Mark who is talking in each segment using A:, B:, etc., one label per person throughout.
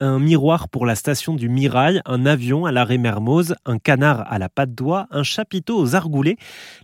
A: un miroir pour la station du Mirail, un avion à l'arrêt Mermoz, un canard à la patte d'oie, un chapiteau aux argoulets.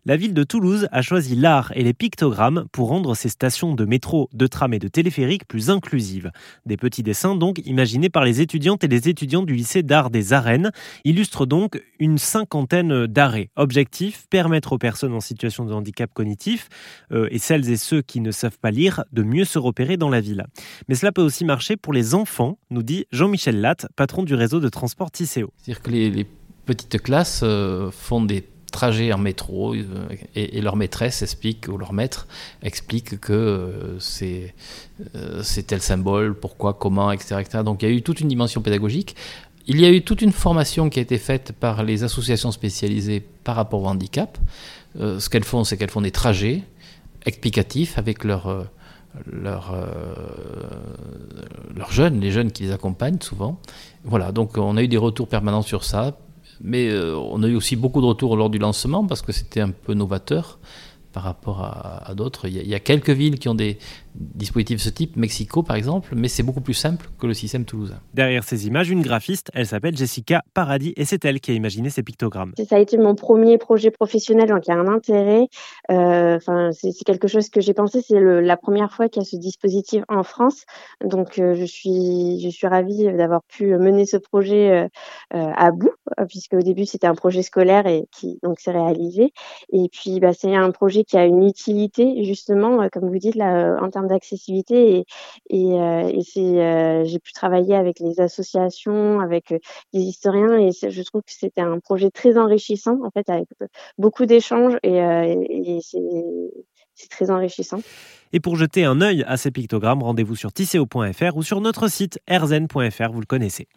A: La ville de Toulouse a choisi l'art et les pictogrammes pour rendre ses stations de métro, de tram et de téléphérique plus inclusives. Des petits dessins donc imaginés par les étudiantes et les étudiants du lycée d'art des Arènes illustrent donc une cinquantaine d'arrêts. Objectif, permettre aux personnes en situation de handicap cognitif euh, et celles et ceux qui ne savent pas lire de mieux se repérer dans la ville. Mais cela peut aussi marcher pour les enfants, nous dit Jean-Michel Latte, patron du réseau de transport Tisséo.
B: C'est-à-dire que les, petites classes euh, font des trajets en métro euh, et, leur maîtresse explique, ou leur maître explique que c'est tel symbole, pourquoi, comment, etc., etc. Donc il y a eu toute une dimension pédagogique. Il y a eu toute une formation qui a été faite par les associations spécialisées par rapport au handicap. ce qu'elles font, c'est qu'elles font des trajets explicatifs avec euh, leurs jeunes, les jeunes qui les accompagnent souvent. Voilà, donc on a eu des retours permanents sur ça, mais euh, on a eu aussi beaucoup de retours lors du lancement parce que c'était un peu novateur par rapport à, d'autres. Il, y a quelques villes qui ont des dispositifs de ce type, Mexico par exemple, mais c'est beaucoup plus simple que le système toulousain.
A: Derrière ces images, une graphiste, elle s'appelle Jessica Paradis et c'est elle qui a imaginé ces pictogrammes.
C: Ça a été mon premier projet professionnel, donc il y a un intérêt. Euh, enfin, c'est quelque chose que j'ai pensé. C'est la première fois qu'il y a ce dispositif en France, donc euh, je suis je suis ravie d'avoir pu mener ce projet euh, à bout, puisque au début c'était un projet scolaire et qui donc s'est réalisé. Et puis bah, c'est un projet qui a une utilité justement, euh, comme vous dites là, euh, en termes d'accessibilité. Et, et, euh, j'ai pu travailler avec les associations, avec les historiens, et je trouve que c'était un projet très enrichissant en fait, avec beaucoup d'échanges et, et c'est très enrichissant.
A: Et pour jeter un œil à ces pictogrammes, rendez-vous sur tisseo.fr ou sur notre site erzen.fr, vous le connaissez.